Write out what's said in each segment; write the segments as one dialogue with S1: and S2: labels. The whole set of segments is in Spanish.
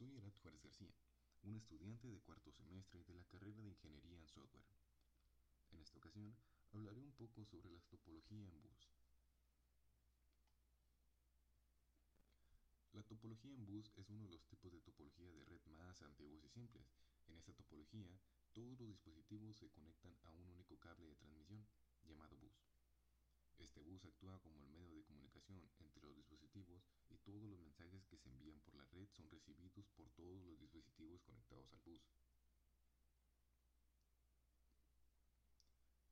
S1: Soy Erat Juárez García, un estudiante de cuarto semestre de la carrera de Ingeniería en Software. En esta ocasión hablaré un poco sobre la topología en bus. La topología en bus es uno de los tipos de topología de red más antiguos y simples. En esta topología, todos los dispositivos se conectan a un único cable de transmisión, llamado bus. Este bus actúa como el medio de comunicación entre los dispositivos y todos los mensajes que se envían por la red son recibidos por todos los dispositivos conectados al bus.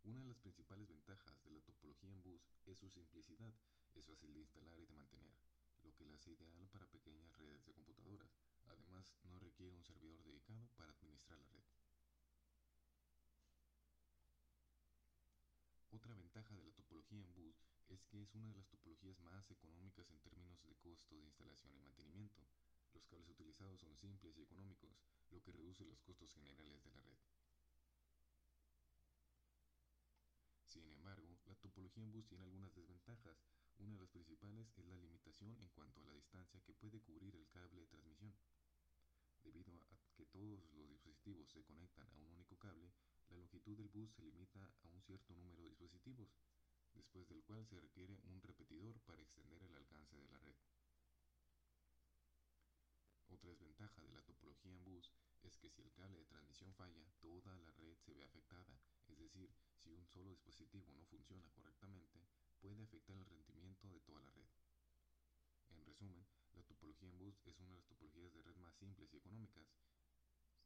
S1: Una de las principales ventajas de la topología en bus es su simplicidad, es fácil de instalar y de mantener, lo que la hace ideal para pequeñas redes de computadoras. Además, no requiere un servidor dedicado para administrar la red. Otra ventaja de la topología en bus es que es una de las topologías más económicas en términos de costo de instalación y mantenimiento. Los cables utilizados son simples y económicos, lo que reduce los costos generales de la red. Sin embargo, la topología en bus tiene algunas desventajas. Una de las principales es la limitación en cuanto a la distancia que puede cubrir el cable de transmisión. Debido a que todos los dispositivos se conectan a un único cable, la longitud del bus se limita a un cierto número de dispositivos, después del cual se requiere un repetidor para extender el alcance de la red. Otra desventaja de la topología en bus es que si el cable de transmisión falla, toda la red se ve afectada, es decir, si un solo dispositivo no funciona correctamente, puede afectar el rendimiento de toda la red. En resumen, la topología en bus es una de las topologías de red más simples y económicas.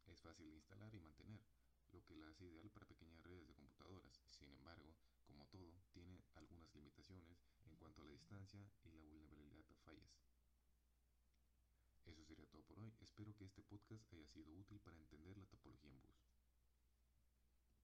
S1: Es fácil de instalar y mantener, lo que la hace ideal para pequeñas redes de computadoras. Sin embargo, como todo, tiene algunas limitaciones en cuanto a la distancia y Espero que este podcast haya sido